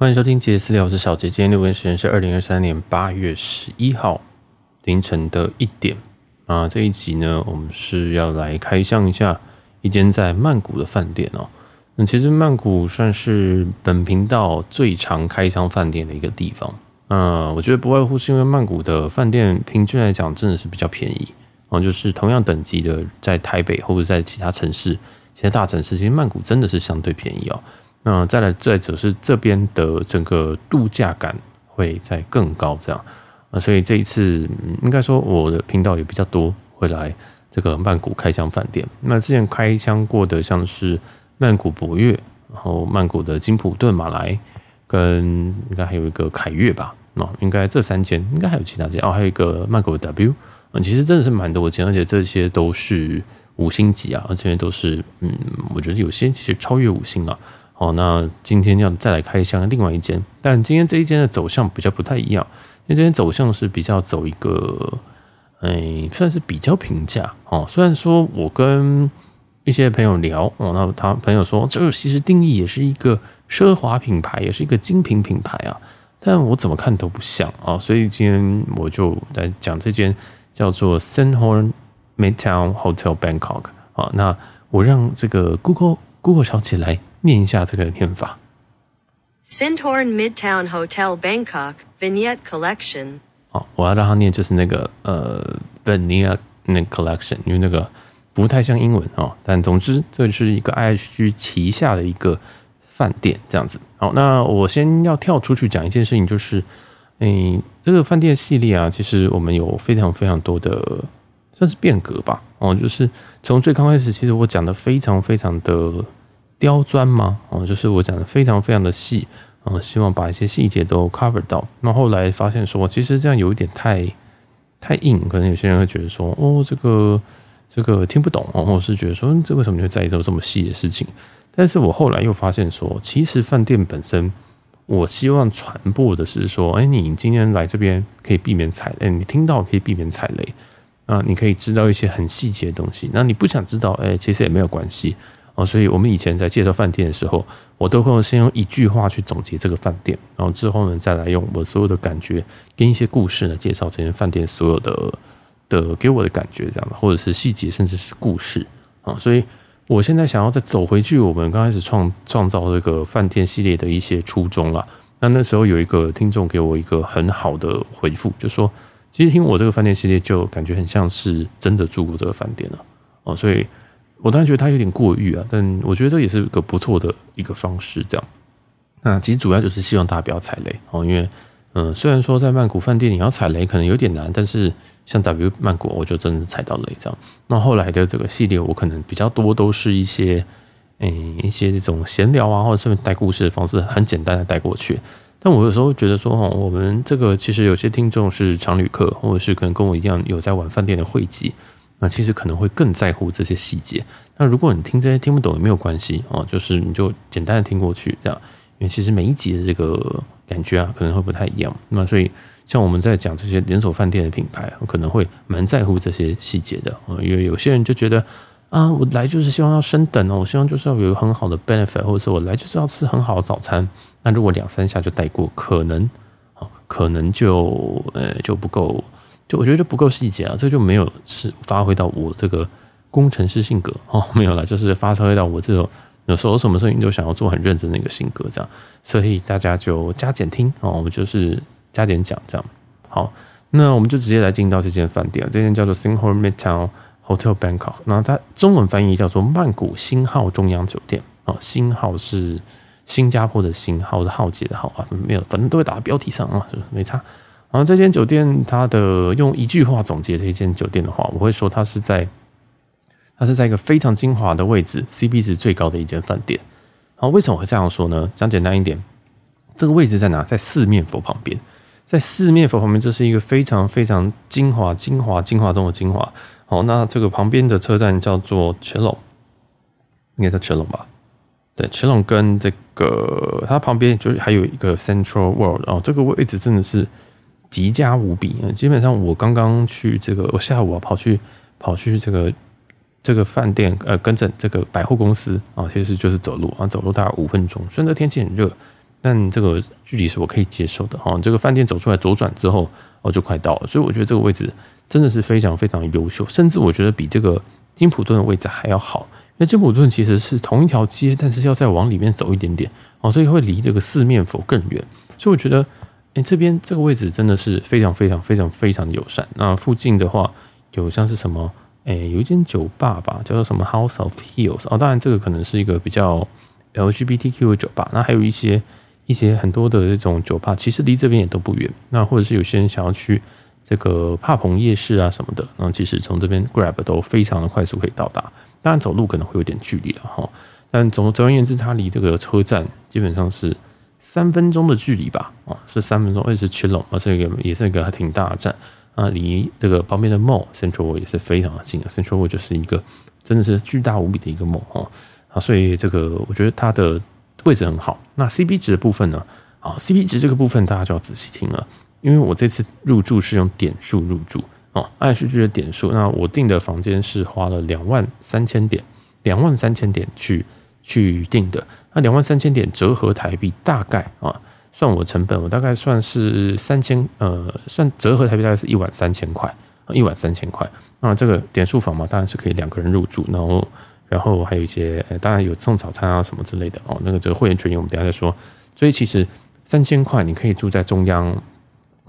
欢迎收听杰私聊，我是小杰。今天录音时间是二零二三年八月十一号凌晨的一点啊。这一集呢，我们是要来开箱一下一间在曼谷的饭店哦。那其实曼谷算是本频道最常开箱饭店的一个地方。嗯，我觉得不外乎是因为曼谷的饭店平均来讲真的是比较便宜哦。就是同样等级的，在台北或者在其他城市、其他大城市，其实曼谷真的是相对便宜哦。那再来，再者是这边的整个度假感会再更高，这样啊，所以这一次应该说我的频道也比较多会来这个曼谷开箱饭店。那之前开箱过的像是曼谷博悦，然后曼谷的金普顿马来，跟应该还有一个凯悦吧，那应该这三间，应该还有其他间哦，还有一个曼谷 W，嗯，其实真的是蛮多间，而且这些都是五星级啊，而且都是嗯，我觉得有些其实超越五星啊。哦，那今天要再来开箱另外一间，但今天这一间的走向比较不太一样，因为这间走向是比较走一个，哎，算是比较平价哦。虽然说我跟一些朋友聊哦，那他朋友说这其实定义也是一个奢华品牌，也是一个精品品牌啊，但我怎么看都不像啊，所以今天我就来讲这间叫做 San Horn Midtown Hotel Bangkok 啊。那我让这个 Google Google 小姐来。念一下这个念法：Sandhorn Midtown Hotel Bangkok Vignette Collection。哦，我要让他念就是那个呃 Vignette Collection，因为那个不太像英文哦。但总之，这是一个 IHG 旗下的一个饭店，这样子。好，那我先要跳出去讲一件事情，就是，诶，这个饭店系列啊，其实我们有非常非常多的算是变革吧。哦，就是从最刚开始，其实我讲的非常非常的。刁钻吗？哦，就是我讲的非常非常的细，嗯，希望把一些细节都 cover 到。那后来发现说，其实这样有一点太太硬，可能有些人会觉得说，哦，这个这个听不懂，或者是觉得说，这为什么你会在意这么这么细的事情？但是我后来又发现说，其实饭店本身，我希望传播的是说，哎，你今天来这边可以避免踩雷，你听到可以避免踩雷啊，你可以知道一些很细节的东西。那你不想知道，哎，其实也没有关系。哦，所以我们以前在介绍饭店的时候，我都会先用一句话去总结这个饭店，然后之后呢，再来用我所有的感觉跟一些故事呢，介绍这间饭店所有的的给我的感觉，这样的，或者是细节，甚至是故事啊。所以我现在想要再走回去，我们刚开始创创造这个饭店系列的一些初衷了。那那时候有一个听众给我一个很好的回复，就说其实听我这个饭店系列，就感觉很像是真的住过这个饭店了哦，所以。我当然觉得他有点过誉啊，但我觉得这也是一个不错的一个方式。这样，那其实主要就是希望大家不要踩雷哦，因为嗯，虽然说在曼谷饭店你要踩雷可能有点难，但是像 W 曼谷，我就真的踩到雷这样。那后来的这个系列，我可能比较多都是一些嗯一些这种闲聊啊，或者顺便带故事的方式，很简单的带过去。但我有时候觉得说，哦，我们这个其实有些听众是常旅客，或者是可能跟我一样有在玩饭店的会籍。那其实可能会更在乎这些细节。那如果你听这些听不懂也没有关系哦，就是你就简单的听过去这样。因为其实每一集的这个感觉啊，可能会不太一样。那所以像我们在讲这些连锁饭店的品牌，可能会蛮在乎这些细节的啊。因为有些人就觉得啊，我来就是希望要升等哦，我希望就是要有很好的 benefit，或者说我来就是要吃很好的早餐。那如果两三下就带过，可能啊，可能就呃就不够。就我觉得就不够细节啊，这就没有是发挥到我这个工程师性格哦，没有了，就是发挥到我这种有时候什么事情都想要做很认真的一个性格这样，所以大家就加减听哦，我们就是加减讲这样。好，那我们就直接来进到这间饭店，这间叫做 Sandhorn Midtown Hotel Bangkok，那它中文翻译叫做曼谷星号中央酒店哦，星号是新加坡的星号是浩劫的号啊，没有，反正都会打在标题上啊，是没差。然后这间酒店，它的用一句话总结这间酒店的话，我会说它是在，它是在一个非常精华的位置，CP 值最高的一间饭店。好，为什么会这样说呢？讲简单一点，这个位置在哪？在四面佛旁边，在四面佛旁边，这是一个非常非常精华、精华、精华中的精华。好，那这个旁边的车站叫做乾隆应该叫乾隆吧？对乾隆跟这个它旁边就是还有一个 Central World，哦，这个位置真的是。极佳无比，基本上我刚刚去这个，我下午啊跑去跑去这个这个饭店，呃，跟着这个百货公司啊，其实就是走路啊，走路大概五分钟。虽然这天气很热，但这个距离是我可以接受的哈。这个饭店走出来左转之后，哦，就快到了，所以我觉得这个位置真的是非常非常优秀，甚至我觉得比这个金普顿的位置还要好。因为金普顿其实是同一条街，但是要再往里面走一点点哦，所以会离这个四面佛更远。所以我觉得，哎，这边这个位置真的是非常非常非常非常的友善。那附近的话，有像是什么，哎，有一间酒吧吧，叫做什么 House of Heels 哦，当然这个可能是一个比较 LGBTQ 的酒吧。那还有一些。一些很多的这种酒吧，其实离这边也都不远。那或者是有些人想要去这个帕蓬夜市啊什么的，那其实从这边 Grab 都非常的快速可以到达。当然走路可能会有点距离了哈。但总总而言之，它离这个车站基本上是三分钟的距离吧？啊，是三分钟，而且是 Chillon，而是一个也是一个还挺大的站啊。离这个旁边的 Mall Central World 也是非常的近啊。Central World 就是一个真的是巨大无比的一个 Mall 哦。啊，所以这个我觉得它的。位置很好，那 CP 值的部分呢？啊，CP 值这个部分大家就要仔细听了，因为我这次入住是用点数入住哦按数据的点数。那我订的房间是花了两万三千点，两万三千点去去定的。那两万三千点折合台币大概啊，算我成本，我大概算是三千，呃，算折合台币大概是一万三千块，一万三千块。那这个点数房嘛，当然是可以两个人入住，然后。然后还有一些，当然有送早餐啊什么之类的哦。那个这个会员权益我们等下再说。所以其实三千块你可以住在中央，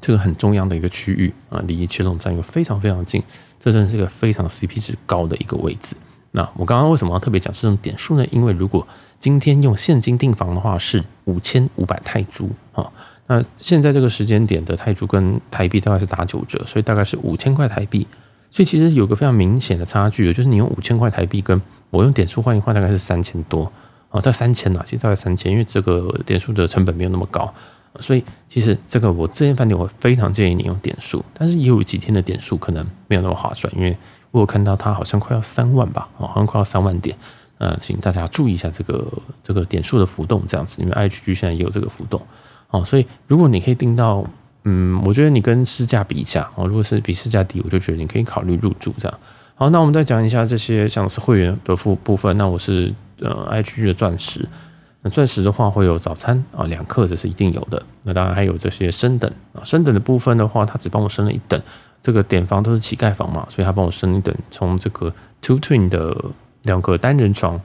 这个很中央的一个区域啊，离切龙站又非常非常近，这真的是一个非常 CP 值高的一个位置。那我刚刚为什么要特别讲这种点数呢？因为如果今天用现金订房的话是五千五百泰铢啊，那现在这个时间点的泰铢跟台币大概是打九折，所以大概是五千块台币。所以其实有个非常明显的差距，就是你用五千块台币跟我用点数换一换，大概是三千多啊，在三千呐，其实大概三千，因为这个点数的成本没有那么高，所以其实这个我这间饭店我非常建议你用点数，但是也有几天的点数可能没有那么划算，因为我有看到它好像快要三万吧，哦好像快要三万点，呃，请大家注意一下这个这个点数的浮动这样子，因为 IHG 现在也有这个浮动，哦，所以如果你可以定到，嗯，我觉得你跟市价比一下哦，如果是比市价低，我就觉得你可以考虑入住这样。好，那我们再讲一下这些像是会员的部部分。那我是呃 IHG 的钻石，那钻石的话会有早餐啊两克，这是一定有的。那当然还有这些升等啊，升等的部分的话，他只帮我升了一等。这个点房都是乞丐房嘛，所以他帮我升一等，从这个 two twin 的两个单人床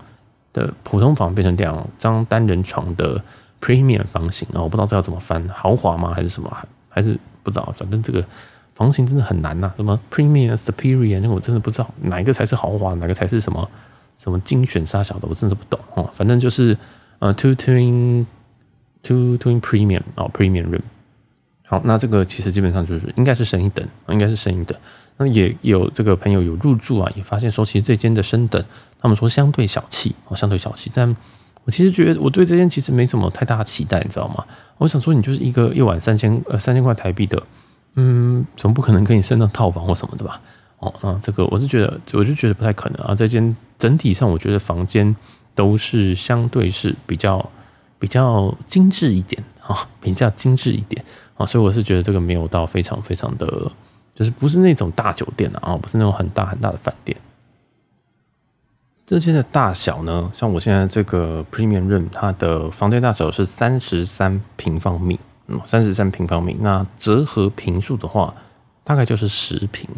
的普通房变成两张单人床的 premium 房型啊，我不知道这要怎么翻，豪华吗还是什么，还是不知道，反正这个。房型真的很难呐、什么 Premium Superior 那个我真的不知道哪一个才是豪华，哪个才是什么什么精选杀小的，我真的不懂哦。反正就是呃 Two Twin Two Twin Premium 哦 Premium Room。好，那这个其实基本上就是应该是升一等，应该是升一等。那也有这个朋友有入住啊，也发现说其实这间的升等，他们说相对小气哦，相对小气。但我其实觉得我对这间其实没什么太大的期待，你知道吗？我想说你就是一个一晚三千呃三千块台币的。嗯，总不可能给你升到套房或什么的吧？哦，那这个我是觉得，我就觉得不太可能啊。这间整体上，我觉得房间都是相对是比较比较精致一点啊，比较精致一点啊，所以我是觉得这个没有到非常非常的，就是不是那种大酒店啊，不是那种很大很大的饭店。这间的大小呢，像我现在这个 Premium Room，它的房间大小是三十三平方米。嗯，三十三平方米，那折合坪数的话，大概就是十坪。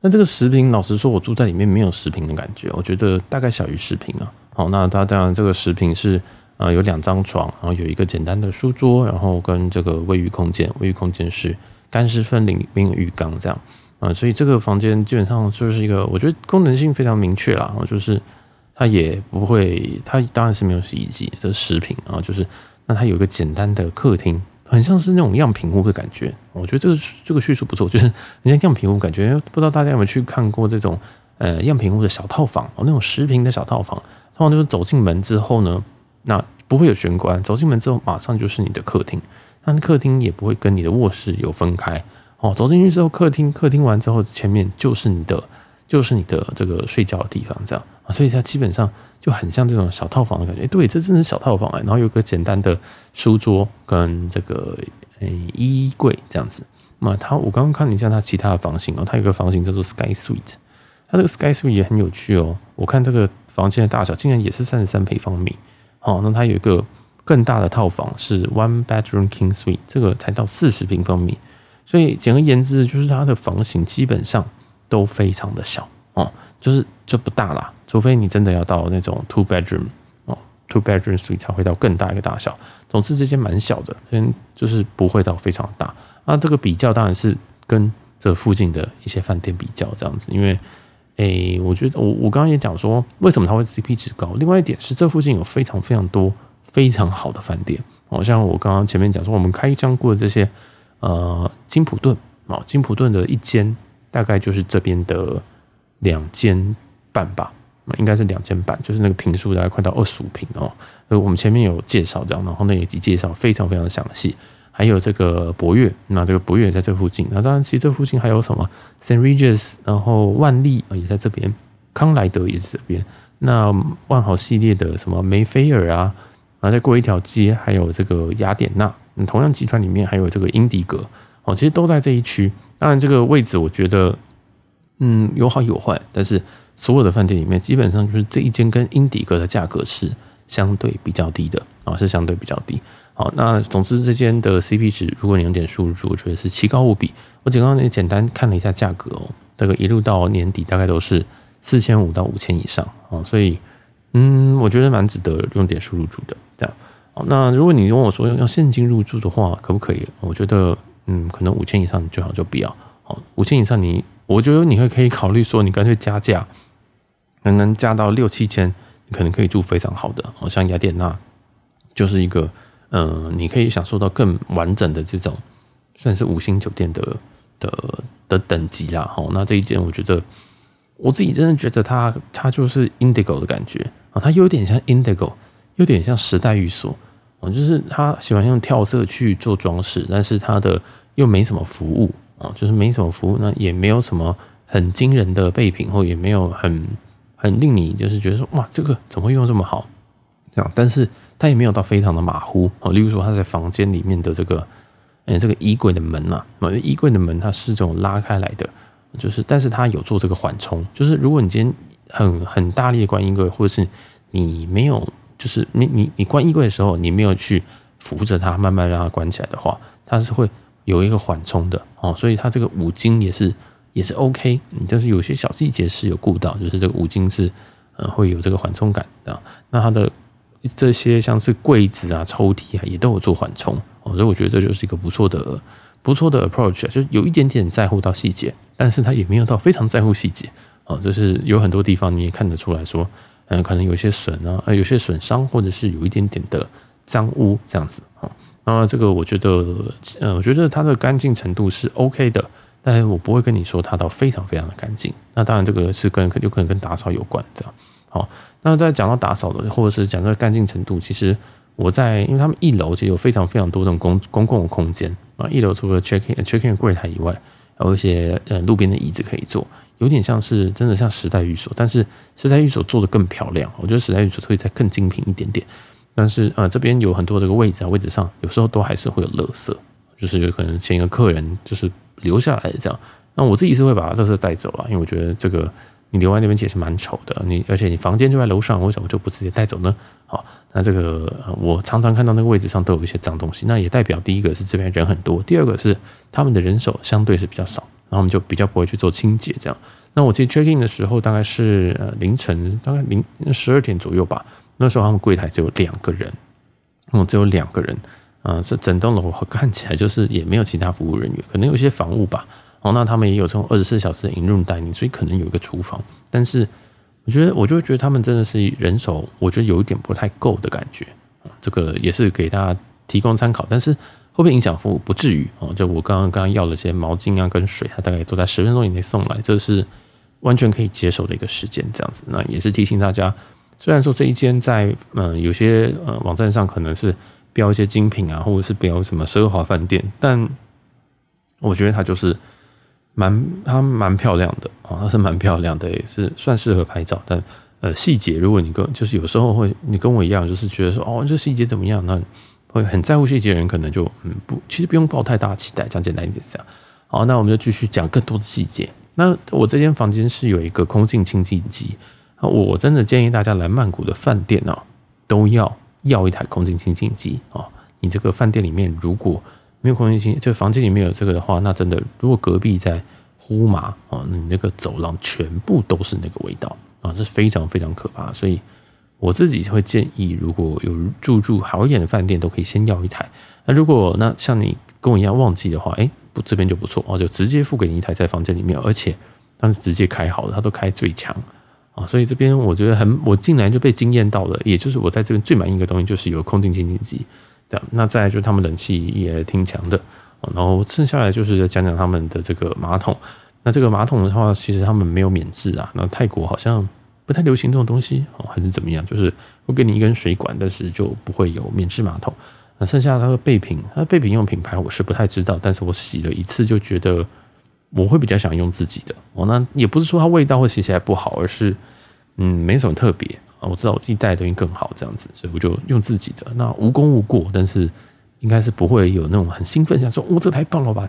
那这个十坪，老实说，我住在里面没有十坪的感觉，我觉得大概小于十坪啊。好，那它当然这个十坪是呃有两张床，然后有一个简单的书桌，然后跟这个卫浴空间，卫浴空间是干湿分离，没有浴缸这样啊，所以这个房间基本上就是一个我觉得功能性非常明确啦，就是它也不会，它当然是没有洗衣机，这十坪啊，就是那它有一个简单的客厅。很像是那种样品屋的感觉，我觉得这个这个叙述不错，就是人家样品屋感觉，不知道大家有没有去看过这种呃样品屋的小套房哦，那种十平的小套房，通常就是走进门之后呢，那不会有玄关，走进门之后马上就是你的客厅，那客厅也不会跟你的卧室有分开哦，走进去之后客厅，客厅完之后前面就是你的就是你的这个睡觉的地方，这样啊，所以它基本上。就很像这种小套房的感觉，对，这真的是小套房哎。然后有个简单的书桌跟这个诶衣柜这样子。那它我刚刚看了一下它其他的房型哦，它有个房型叫做 Sky Suite，它这个 Sky Suite 也很有趣哦。我看这个房间的大小竟然也是三十三平方米。哦，那它有一个更大的套房是 one bedroom king suite，这个才到四十平方米。所以简而言之，就是它的房型基本上都非常的小哦，就是就不大啦，除非你真的要到那种 two bedroom 哦，two bedroom suite 才会到更大一个大小。总之这间蛮小的，嗯，就是不会到非常大。那这个比较当然是跟这附近的一些饭店比较这样子，因为，诶、我觉得我我刚刚也讲说，为什么它会 CP 值高？另外一点是，这附近有非常非常多非常好的饭店，好像我刚刚前面讲说，我们开箱过的这些。呃，金普顿啊，金普顿的一间大概就是这边的两间半吧，应该是两间半，就是那个坪数大概快到二十五坪哦。呃，我们前面有介绍这样，然后那一集介绍非常非常的详细。还有这个博悦，那这个博悦也在这附近。那当然，其实这附近还有什么 Saint Regis，然后万丽也在这边，康莱德也是这边。那万豪系列的什么梅菲尔啊，然后再过一条街，还有这个雅典娜。同样集团里面还有这个英迪格哦，其实都在这一区。当然，这个位置我觉得，嗯，有好有坏。但是所有的饭店里面，基本上就是这一间跟英迪格的价格是相对比较低的啊，是相对比较低。好，那总之这间的 CP 值，如果你用点数据，我觉得是奇高无比。我刚刚也简单看了一下价格哦，这个一路到年底大概都是四千五到五千以上啊，所以嗯，我觉得蛮值得用点数入住的这样。好那如果你跟我说用现金入住的话，可不可以？我觉得，嗯，可能五千以上最好就不要。好，五千以上你，我觉得你会可以考虑说，你干脆加价，可能加到六七千，可能可以住非常好的。好像雅典娜就是一个，嗯，你可以享受到更完整的这种，算是五星酒店的的的等级啦。好，那这一间我觉得，我自己真的觉得它它就是 Indigo 的感觉啊，它有点像 Indigo，有点像时代寓所。哦，就是他喜欢用跳色去做装饰，但是他的又没什么服务啊，就是没什么服务，那也没有什么很惊人的备品，或也没有很很令你就是觉得说哇，这个怎么会用这么好？这样，但是他也没有到非常的马虎哦。例如说他在房间里面的这个，嗯，这个衣柜的门呐，啊，衣柜的门它是这种拉开来的，就是，但是它有做这个缓冲，就是如果你今天很很大力的关衣柜，或者是你没有。就是你你你关衣柜的时候，你没有去扶着它，慢慢让它关起来的话，它是会有一个缓冲的哦。所以它这个五金也是也是 OK，你就是有些小细节是有顾到，就是这个五金是呃会有这个缓冲感的。那它的这些像是柜子啊、抽屉啊，也都有做缓冲哦。所以我觉得这就是一个不错的不错的 approach，就有一点点在乎到细节，但是它也没有到非常在乎细节哦。这是有很多地方你也看得出来说。嗯，可能有些损啊，呃，有些损伤，或者是有一点点的脏污这样子啊。那这个我觉得，呃，我觉得它的干净程度是 OK 的，但是我不会跟你说它到非常非常的干净。那当然，这个是跟有可能跟打扫有关这样。好，那在讲到打扫的，或者是讲到干净程度，其实我在，因为他们一楼其实有非常非常多这种公公共空间啊。一楼除了 check in check in 柜台以外，还有一些呃路边的椅子可以坐。有点像是真的像时代寓所，但是时代寓所做的更漂亮。我觉得时代寓所会再更精品一点点。但是呃，这边有很多这个位置啊，位置上有时候都还是会有垃圾，就是有可能前一个客人就是留下来这样。那我自己是会把垃圾带走啊，因为我觉得这个你留在那边其实蛮丑的。你而且你房间就在楼上，为什么就不直接带走呢？好，那这个我常常看到那个位置上都有一些脏东西，那也代表第一个是这边人很多，第二个是他们的人手相对是比较少。然后我们就比较不会去做清洁，这样。那我其实 check in 的时候大概是凌晨大概零十二点左右吧。那时候他们柜台只有两个人，嗯，只有两个人，啊，这整栋楼看起来就是也没有其他服务人员，可能有些房务吧。哦，那他们也有这种二十四小时的 in room dining，所以可能有一个厨房。但是我觉得，我就觉得他们真的是人手，我觉得有一点不太够的感觉。这个也是给大家提供参考，但是。会不会影响服务？不至于哦。就我刚刚刚刚要了些毛巾啊，跟水，它大概都在十分钟以内送来，这是完全可以接受的一个时间。这样子，那也是提醒大家，虽然说这一间在嗯、有些呃网站上可能是标一些精品啊，或者是标什么奢华饭店，但我觉得它就是蛮它蛮漂亮的啊，它是蛮漂亮的，也是算适合拍照。但呃细节，如果你跟就是有时候会你跟我一样，就是觉得说哦这细节怎么样那。会很在乎细节的人，可能就嗯不，其实不用抱太大期待，讲简单一点这样。好，那我们就继续讲更多的细节。那我这间房间是有一个空气清净机，我真的建议大家来曼谷的饭店啊，都要要一台空气清新机啊。你这个饭店里面如果没有空气清，这个房间里面有这个的话，那真的如果隔壁在呼麻啊，你那个走廊全部都是那个味道啊，是非常非常可怕。所以我自己会建议，如果有住住好一点的饭店，都可以先要一台。那如果那像你跟我一样忘记的话，哎，不这边就不错哦，就直接付给你一台在房间里面，而且它是直接开好的，它都开最强啊。所以这边我觉得很，我进来就被惊艳到了，也就是我在这边最满意的东西就是有空气清净机。这样，那再来就是他们冷气也挺强的，然后剩下来就是讲讲他们的这个马桶。那这个马桶的话，其实他们没有免治啊。那泰国好像不太流行这种东西哦，还是怎么样？就是会给你一根水管，但是就不会有免治马桶。那剩下它的备品，它的备品用品牌我是不太知道，但是我洗了一次就觉得我会比较想用自己的哦。那也不是说它味道会洗起来不好，而是嗯没什么特别啊。我知道我自己带的东西更好，这样子，所以我就用自己的。那无功无过，但是应该是不会有那种很兴奋，想说“我这太棒了吧”，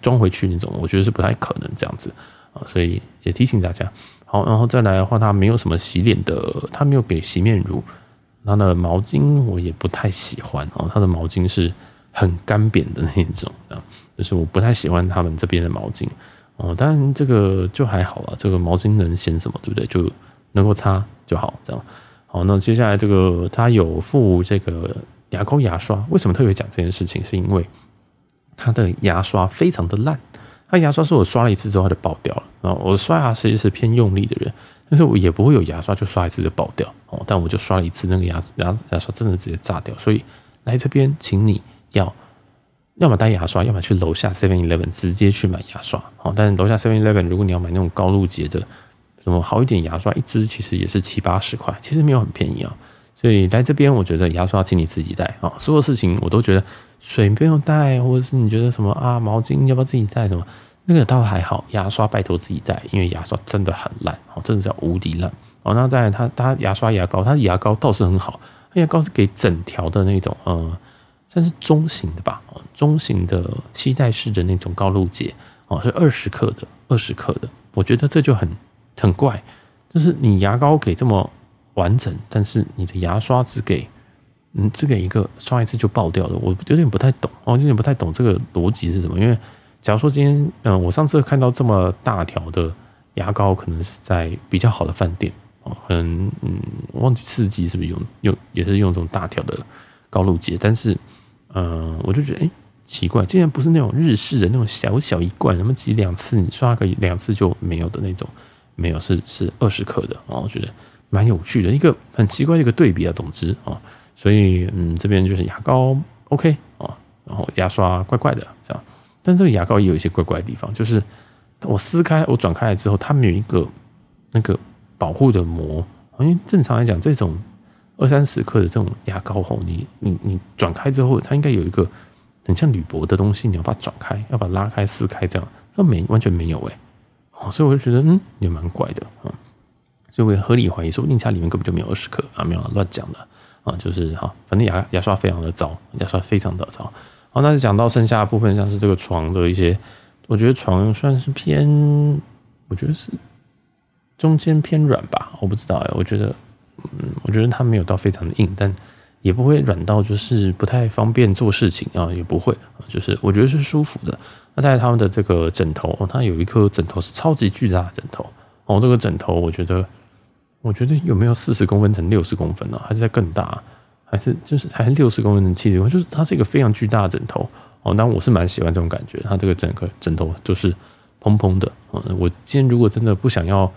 装回去那种，我觉得是不太可能这样子啊。所以也提醒大家，好，然后再来的话，它没有什么洗脸的，它没有给洗面乳，它的毛巾我也不太喜欢哦。它的毛巾是很干扁的那种，这样就是我不太喜欢他们这边的毛巾哦。当然这个就还好了，这个毛巾能嫌什么，对不对？就能够擦。就好，这样好。那接下来这个它有附这个牙膏、牙刷。为什么特别讲这件事情？是因为它的牙刷非常的烂。它牙刷是我刷了一次之后它就爆掉了。啊我刷牙其实是偏用力的人，但是我也不会有牙刷就刷一次就爆掉哦。但我就刷了一次，那个牙牙牙刷真的直接炸掉。所以来这边，请你要要么带牙刷，要么去楼下 Seven Eleven 直接去买牙刷。好，但是楼下 Seven Eleven 如果你要买那种高露洁的。什么好一点牙刷一支其实也是七八十块，其实没有很便宜啊。所以来这边，我觉得牙刷请你自己带啊。所有事情我都觉得水不用带，或者是你觉得什么啊，毛巾要不要自己带什么，那个倒还好。牙刷拜托自己带，因为牙刷真的很烂哦，真的叫无敌烂哦。那再来，他他牙刷牙膏，他牙膏倒是很好，牙膏是给整条的那种，呃，算是中型的吧，中型的系带式的那种高露洁哦，是二十克的，二十克的，我觉得这就很。很怪，就是你牙膏给这么完整，但是你的牙刷只给，嗯，只给一个刷一次就爆掉了，我有点不太懂哦，有点不太懂这个逻辑是什么。因为假如说今天，嗯，我上次看到这么大条的牙膏，可能是在比较好的饭店哦，很嗯，忘记四季是不是用用也是用这种大条的高露洁，但是嗯，我就觉得哎、奇怪，竟然不是那种日式的那种小小一罐，什么挤两次你刷个两次就没有的那种。没有，是是二十克的啊，我觉得蛮有趣的，一个很奇怪的一个对比啊。总之啊，所以嗯，这边就是牙膏 OK 啊，然后牙刷怪怪的这样，但这个牙膏也有一些怪怪的地方，就是我撕开我转开来之后，它没有一个那个保护的膜，因为正常来讲，这种二三十克的这种牙膏后，你你你转开之后，它应该有一个很像铝箔的东西，你要把它转开，要把它拉开撕开这样，它没完全没有哎、欸。所以我就觉得，嗯，也蛮怪的，嗯，所以我也合理怀疑，说不定家里面根本就没有二十克啊，没有乱讲的啊，就是哈，反正牙牙刷非常的糟，牙刷非常的糟。好，那讲到剩下的部分，像是这个床的一些，我觉得床算是偏，我觉得是中间偏软吧，我不知道哎，我觉得，嗯，我觉得它没有到非常的硬，但也不会软到就是不太方便做事情啊，也不会，就是我觉得是舒服的。那在他们的这个枕头，它有一颗枕头是超级巨大的枕头哦。这个枕头，我觉得，我觉得有没有四十公分乘六十公分呢？还是在更大？还是就是还是六十公分乘七十公分？就是它是一个非常巨大的枕头哦。那我是蛮喜欢这种感觉，它这个整个枕头就是蓬蓬的。我今天如果真的不想要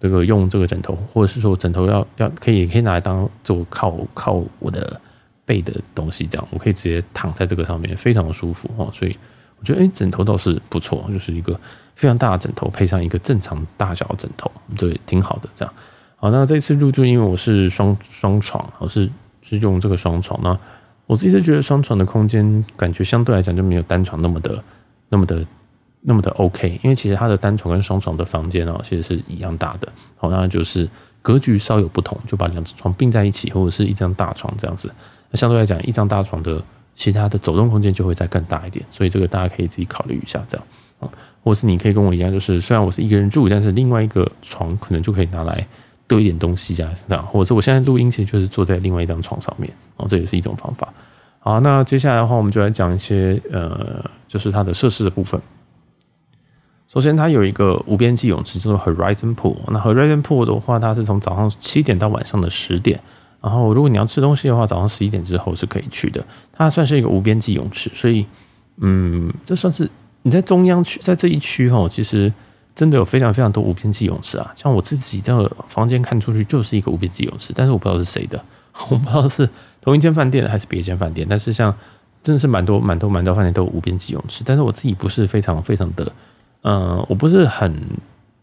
这个用这个枕头，或者是说枕头要要可以可以拿来当做靠靠我的背的东西，这样我可以直接躺在这个上面，非常的舒服哦。所以。我觉得诶，枕头倒是不错，就是一个非常大的枕头，配上一个正常大小的枕头，对，挺好的。这样，好，那这次入住，因为我是双双床，我是是用这个双床。那我自己是觉得双床的空间感觉相对来讲就没有单床那么的、那么的、那么的 OK。因为其实它的单床跟双床的房间哦，其实是一样大的。好，那就是格局稍有不同，就把两只床并在一起，或者是一张大床这样子。那相对来讲，一张大床的。其他的走动空间就会再更大一点，所以这个大家可以自己考虑一下，这样啊，或是你可以跟我一样，就是虽然我是一个人住，但是另外一个床可能就可以拿来堆一点东西啊，这样，或者我现在录音其实就是坐在另外一张床上面，哦，这也是一种方法。好，那接下来的话，我们就来讲一些呃，就是它的设施的部分。首先，它有一个无边际泳池，叫做 Horizon Pool。那 Horizon Pool 的话，它是从早上七点到晚上的十点。然后，如果你要吃东西的话，早上十一点之后是可以去的。它算是一个无边际泳池，所以，嗯，这算是你在中央区，在这一区哈，其实真的有非常非常多无边际泳池啊。像我自己这个房间看出去就是一个无边际泳池，但是我不知道是谁的，我不知道是同一间饭店还是别间饭店。但是像真的是蛮多蛮多蛮多饭店都有无边际泳池，但是我自己不是非常非常的。嗯，我不是很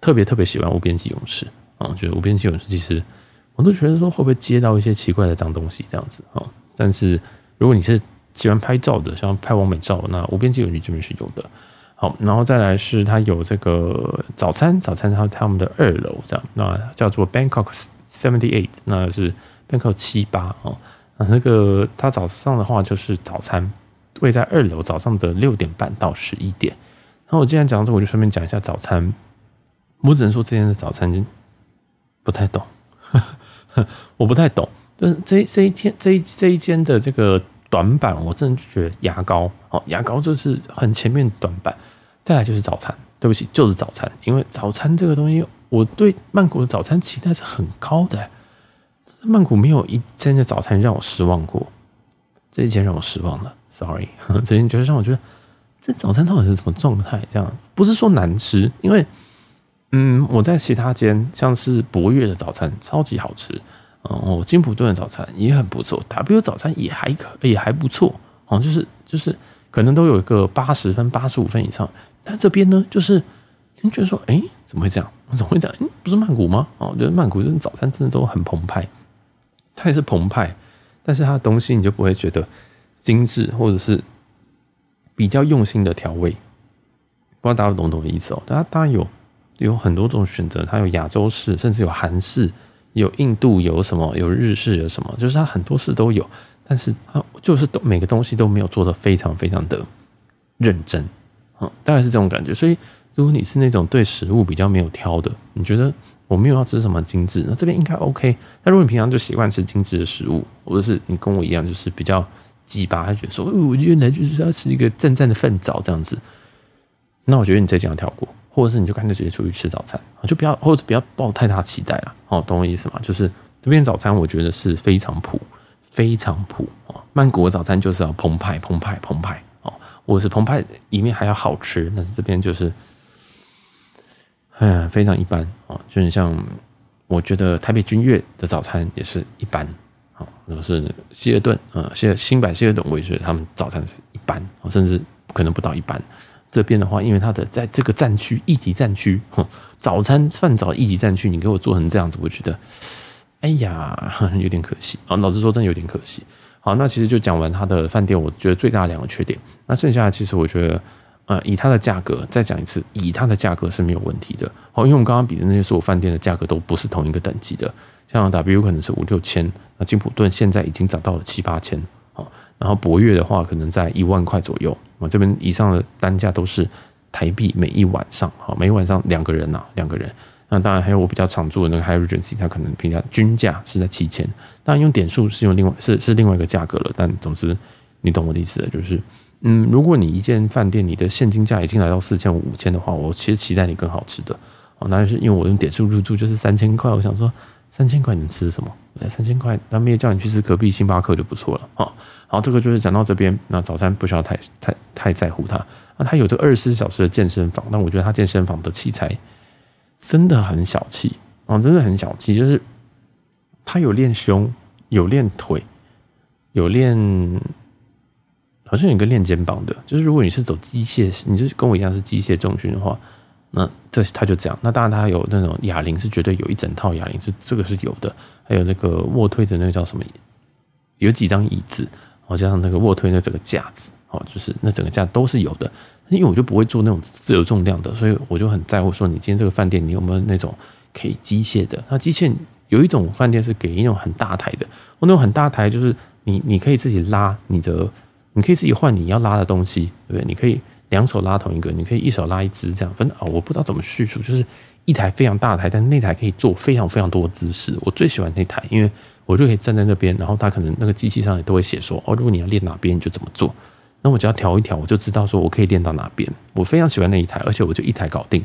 特别特别喜欢无边际泳池啊，就是无边际泳池其实我都觉得说会不会接到一些奇怪的脏东西这样子啊。但是如果你是喜欢拍照的，像拍网美照，那无边际泳池这边是有的。好，然后再来是它有这个早餐，早餐它他们的二楼这样，那叫做 Bangkok Seventy Eight，那是 Bangkok 七八啊。那个它早上的话就是早餐会在二楼，早上的六点半到十一点。那我既然讲到这，我就顺便讲一下早餐。我只能说，这边的早餐不太懂，我不太懂。但是这这一天这一这一间的这个短板，我真的觉得牙膏哦，牙膏就是很前面短板。再来就是早餐，对不起，就是早餐。因为早餐这个东西，我对曼谷的早餐期待是很高的。曼谷没有一间的早餐让我失望过，这一间让我失望了。Sorry，这间就是让我觉得。这早餐到底是什么状态？这样不是说难吃，因为嗯，我在其他间像是博悦的早餐超级好吃，哦，金普顿的早餐也很不错，W 早餐也还可也还不错，哦，就是就是可能都有一个八十分、八十五分以上。但这边呢，就是你觉得说，哎，怎么会这样？怎么会这样？嗯，不是曼谷吗？哦，我觉得曼谷这早餐真的都很澎湃，它也是澎湃，但是它的东西你就不会觉得精致，或者是。比较用心的调味，不知道大家懂不懂意思哦？它当然有有很多种选择，它有亚洲式，甚至有韩式，有印度，有什么有日式，有什么，就是它很多式都有。但是它就是都每个东西都没有做得非常非常的认真，嗯，大概是这种感觉。所以如果你是那种对食物比较没有挑的，你觉得我没有要吃什么精致，那这边应该 OK。但如果你平常就习惯吃精致的食物，或者是你跟我一样，就是比较。鸡巴，他觉得说，我原来就是要吃一个正正的饭早这样子。那我觉得你这间要跳过，或者是你就干脆直接出去吃早餐，就不要或者不要抱太大期待了。哦，懂我意思吗？就是这边早餐我觉得是非常普，非常普哦。曼谷的早餐就是要澎湃、澎湃、澎湃哦，或者是澎湃里面还要好吃，但是这边就是，哎呀，非常一般哦。就很像我觉得台北君悦的早餐也是一般。好，那是希尔顿，呃，希新版希尔顿，我也觉得他们早餐是一般，甚至可能不到一般。这边的话，因为它的在这个战区一级战区，早餐饭早一级战区，你给我做成这样子，我觉得，哎呀，有点可惜啊。老实说，真的有点可惜。好，那其实就讲完它的饭店，我觉得最大的两个缺点。那剩下的其实我觉得，呃，以它的价格，再讲一次，以它的价格是没有问题的。好，因为我们刚刚比的那些所有饭店的价格都不是同一个等级的。像 W 可能是五六千，那金普顿现在已经涨到了七八千啊，然后博悦的话可能在一万块左右，我这边以上的单价都是台币每一晚上，好，每一晚上两个人呐，两个人，那当然还有我比较常住的那个 Hyatt Regency，它可能平价均价是在七千，当然用点数是用另外是是另外一个价格了，但总之你懂我的意思了，就是嗯，如果你一间饭店你的现金价已经来到四千五五千的话，我其实期待你更好吃的，哦，那就是因为我用点数入住就是三千块，我想说。三千块能吃什么？三千块，他们也叫你去吃隔壁星巴克就不错了。好，好，这个就是讲到这边。那早餐不需要太太太在乎它。那它有这个二十四小时的健身房，但我觉得它健身房的器材真的很小气啊，真的很小气。就是它有练胸，有练腿，有练，好像有一个练肩膀的。就是如果你是走机械，你就是跟我一样是机械重训的话。那这他就这样，那当然他有那种哑铃是绝对有一整套哑铃是这个是有的，还有那个卧推的那个叫什么，有几张椅子，好加上那个卧推的这个架子，哦，就是那整个架都是有的。因为我就不会做那种自由重量的，所以我就很在乎说，你今天这个饭店你有没有那种可以机械的？那机械有一种饭店是给一种很大台的，我那种很大台就是你你可以自己拉你的，你可以自己换你要拉的东西，对不对？你可以。两手拉同一个，你可以一手拉一只这样，反正啊，我不知道怎么叙述，就是一台非常大台，但是那台可以做非常非常多的姿势。我最喜欢那台，因为我就可以站在那边，然后它可能那个机器上也都会写说，哦，如果你要练哪边，你就怎么做。那我只要调一调，我就知道说我可以练到哪边。我非常喜欢那一台，而且我就一台搞定。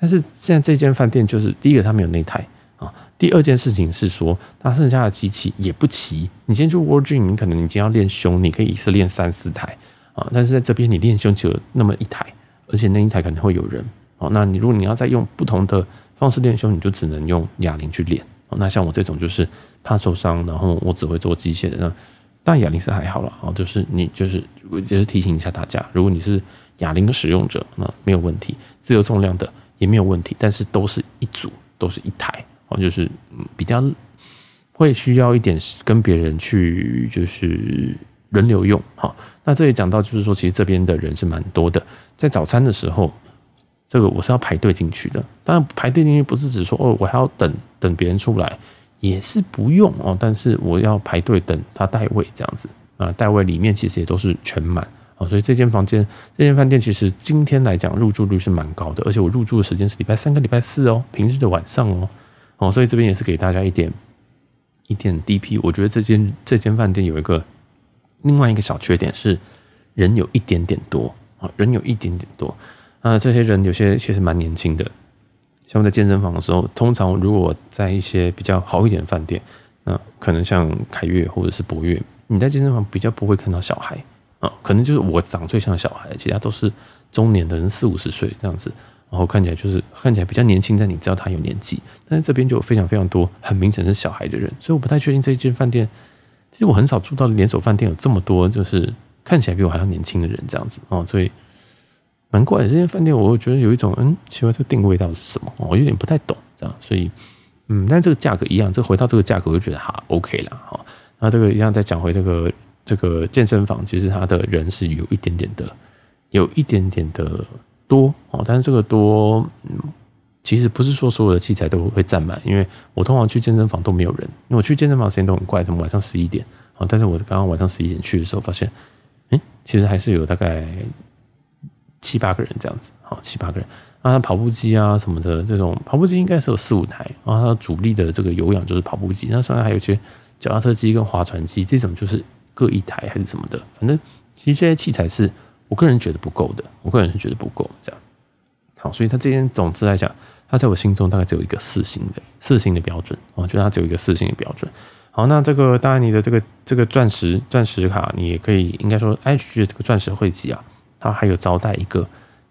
但是现在这间饭店就是第一个，它没有那台啊。第二件事情是说，它剩下的机器也不齐。你先去 World Gym，你可能你今天要练胸，你可以一次练三四台啊。但是在这边，你练胸只有那么一台，而且那一台可能会有人哦。那你如果你要再用不同的方式练胸，你就只能用哑铃去练。哦那像我这种就是怕受伤，然后我只会做机械的那。但哑铃是还好了啊，就是你就是也是提醒一下大家，如果你是哑铃的使用者，那没有问题；自由重量的也没有问题，但是都是一组，都是一台哦，就是比较会需要一点跟别人去就是轮流用。好，那这里讲到就是说，其实这边的人是蛮多的，在早餐的时候，这个我是要排队进去的。当然排队进去不是指说哦，我还要等等别人出来。也是不用哦，但是我要排队等他带位这样子啊，带位里面其实也都是全满啊，所以这间房间、这间饭店其实今天来讲入住率是蛮高的，而且我入住的时间是礼拜三跟礼拜四哦，平日的晚上哦，哦，所以这边也是给大家一点一点 DP。我觉得这间这间饭店有一个另外一个小缺点是人有一点点多啊，人有一点点多啊，这些人有些其实蛮年轻的。像我在健身房的时候，通常如果在一些比较好一点的饭店，那可能像凯悦或者是博悦，你在健身房比较不会看到小孩啊，可能就是我长最像小孩，其他都是中年的人，四五十岁这样子，然后看起来就是看起来比较年轻，但你知道他有年纪。但是这边就有非常非常多很明显是小孩的人，所以我不太确定这一间饭店，其实我很少住到连锁饭店有这么多就是看起来比我还要年轻的人这样子哦，所以。蛮怪的，这间饭店我觉得有一种嗯，奇怪，这定位到底是什么？我有点不太懂，这样，所以嗯，但这个价格一样，这回到这个价格，我就觉得哈 OK 了哈。那这个一样再讲回这个这个健身房，其实它的人是有一点点的，有一点点的多哦，但是这个多嗯，其实不是说所有的器材都会占满，因为我通常去健身房都没有人，因为我去健身房时间都很怪，从晚上十一点啊，但是我刚刚晚上十一点去的时候发现，哎，其实还是有大概。七八个人这样子，好，七八个人。那跑步机啊什么的，这种跑步机应该是有四五台。然后它主力的这个有氧就是跑步机，那上面还有一些脚踏车机跟划船机，这种就是各一台还是什么的。反正其实这些器材是我个人觉得不够的，我个人是觉得不够这样。好，所以它这边总之来讲，它在我心中大概只有一个四星的四星的标准。我觉得它只有一个四星的标准。好，那这个当然你的这个这个钻石钻石卡，你也可以应该说 HG 的这个钻石会籍啊。他还有招待一个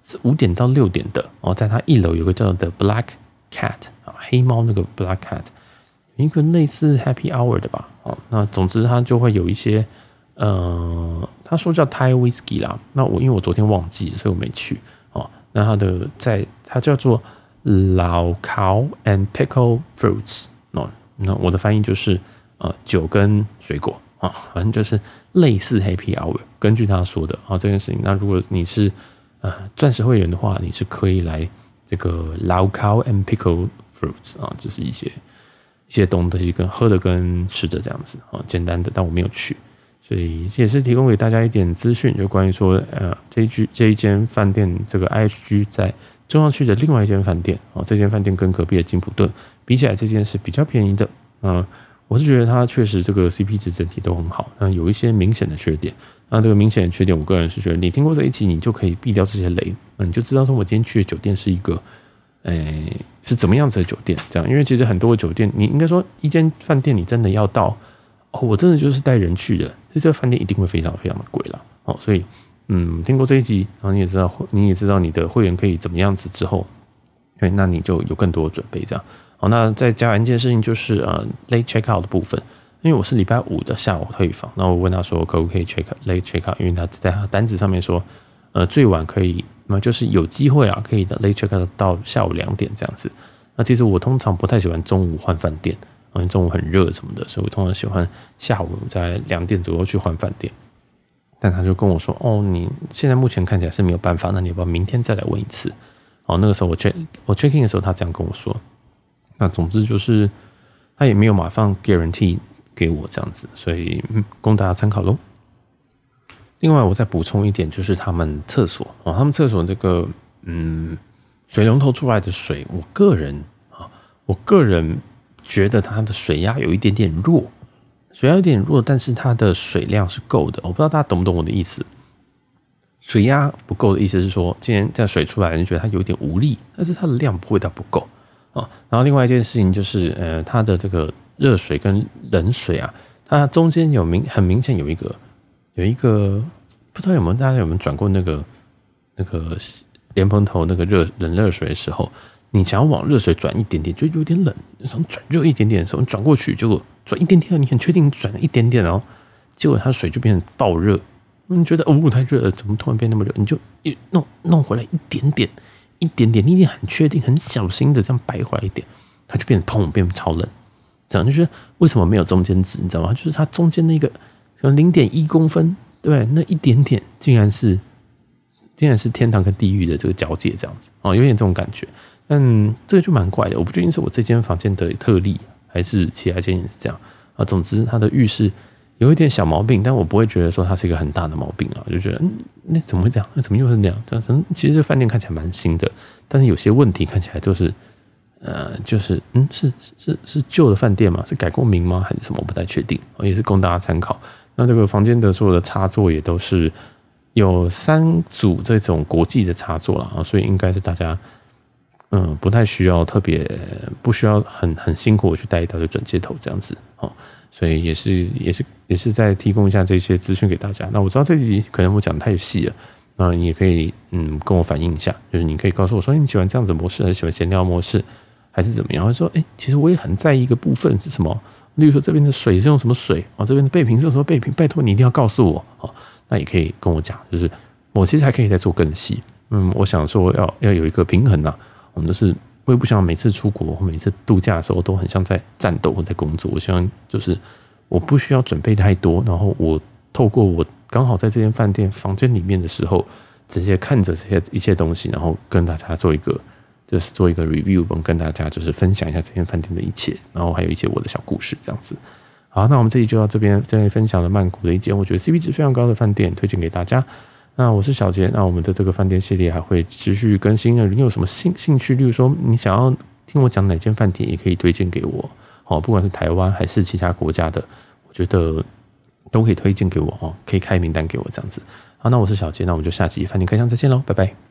是五点到六点的哦，在他一楼有个叫做 The Black Cat 啊，黑猫那个 Black Cat，一个类似 Happy Hour 的吧哦。那总之他就会有一些呃，他说叫 Thai Whisky 啦。那我因为我昨天忘记，所以我没去。那他的在它叫做老烤 and Pickle Fruits 哦。那我的翻译就是呃酒跟水果。啊，反正就是类似 Happy Hour。根据他说的。啊，这件事情，那如果你是呃钻石会员的话，你是可以来这个 Lau Khao and Pickle Fruits 啊，这是一些一些东西跟喝的跟吃的这样子。啊，简单的，但我没有去，所以也是提供给大家一点资讯，就关于说呃这一居这一间饭店这个 IHG 在中央区的另外一间饭店啊，这间饭店跟隔壁的金普顿比起来，这间是比较便宜的，嗯。我是觉得它确实这个 CP 值整体都很好，那有一些明显的缺点。那这个明显的缺点，我个人是觉得你听过这一集，你就可以避掉这些雷，那你就知道说我今天去的酒店是一个，诶、是怎么样子的酒店。这样，因为其实很多的酒店，你应该说一间饭店，你真的要到哦，我真的就是带人去的，所以这个饭店一定会非常非常的贵了。哦，所以嗯，听过这一集，然后你也知道，你也知道你的会员可以怎么样子之后，对，那你就有更多准备这样。好，那再加一件事情就是呃，late check out 的部分，因为我是礼拜五的下午退房，那我问他说可不可以 check late check out，因为他在他单子上面说，呃，最晚可以，那就是有机会啊，可以的 late check out 到下午两点这样子。那其实我通常不太喜欢中午换饭店，因为中午很热什么的，所以我通常喜欢下午在两点左右去换饭店。但他就跟我说，哦，你现在目前看起来是没有办法，那你要不要明天再来问一次？哦，那个时候我 check 我 checking 的时候，他这样跟我说。那总之就是，他也没有马上 guarantee 给我这样子，所以供大家参考喽。另外，我再补充一点，就是他们厕所哦，他们厕所这个，嗯，水龙头出来的水，我个人啊，我个人觉得它的水压有一点点弱，水压有点弱，但是它的水量是够的。我不知道大家懂不懂我的意思？水压不够的意思是说，今天这样水出来，你觉得它有点无力，但是它的量不会到不够啊。然后另外一件事情就是，呃，它的这个热水跟冷水啊，它中间有明很明显有一个有一个，不知道有没有大家有没有转过那个那个。莲蓬头那个热冷热水的时候，你想要往热水转一点点，就有点冷；想转热一点点的时候，你转过去就转一点点，你很确定转了一点点哦，结果它水就变成倒热。你觉得哦，太热了，怎么突然变那么热？你就一弄弄回来一点点，一点点，你一定很确定、很小心的这样摆回来一点，它就变成砰，变成超冷。这样就觉得为什么没有中间值？你知道吗？就是它中间那个可能零点一公分，对不对？那一点点竟然是。竟然是天堂跟地狱的这个交界，这样子哦，有点这种感觉。嗯，这个就蛮怪的。我不确定是我这间房间的特例，还是其他间也是这样啊。总之，它的浴室有一点小毛病，但我不会觉得说它是一个很大的毛病啊。就觉得，嗯，那怎么会这样？那怎么又是那样？这样，其实这饭店看起来蛮新的，但是有些问题看起来就是，呃，就是，嗯，是是是旧的饭店吗？是改过名吗？还是什么？我不太确定。也是供大家参考。那这个房间的所有的插座也都是。有三组这种国际的插座了啊，所以应该是大家嗯不太需要特别不需要很很辛苦我去带一大堆转接头这样子哦，所以也是也是也是在提供一下这些资讯给大家。那我知道这集可能我讲的太细了，那你也可以嗯跟我反映一下，就是你可以告诉我说，你喜欢这样子模式，还是喜欢闲聊模式，还是怎么样？说，哎，其实我也很在意一个部分是什么？例如说这边的水是用什么水啊？这边的备品是用什么备品？拜托你一定要告诉我哦。那也可以跟我讲，就是我其实还可以再做更细。嗯，我想说要要有一个平衡呐。我们都是我也不想每次出国或每次度假的时候都很像在战斗或在工作。我希望就是我不需要准备太多，然后我透过我刚好在这间饭店房间里面的时候，直接看着这些一切东西，然后跟大家做一个就是做一个 review，跟大家就是分享一下这间饭店的一切，然后还有一些我的小故事这样子。好，那我们这里就到这边，这里分享了曼谷的一间我觉得 CP 值非常高的饭店，推荐给大家。那我是小杰，那我们的这个饭店系列还会持续更新的。你有什么兴兴趣？例如说，你想要听我讲哪间饭店，也可以推荐给我。哦，不管是台湾还是其他国家的，我觉得都可以推荐给我哦，可以开名单给我这样子。好，那我是小杰，那我们就下集饭店开箱再见喽，拜拜。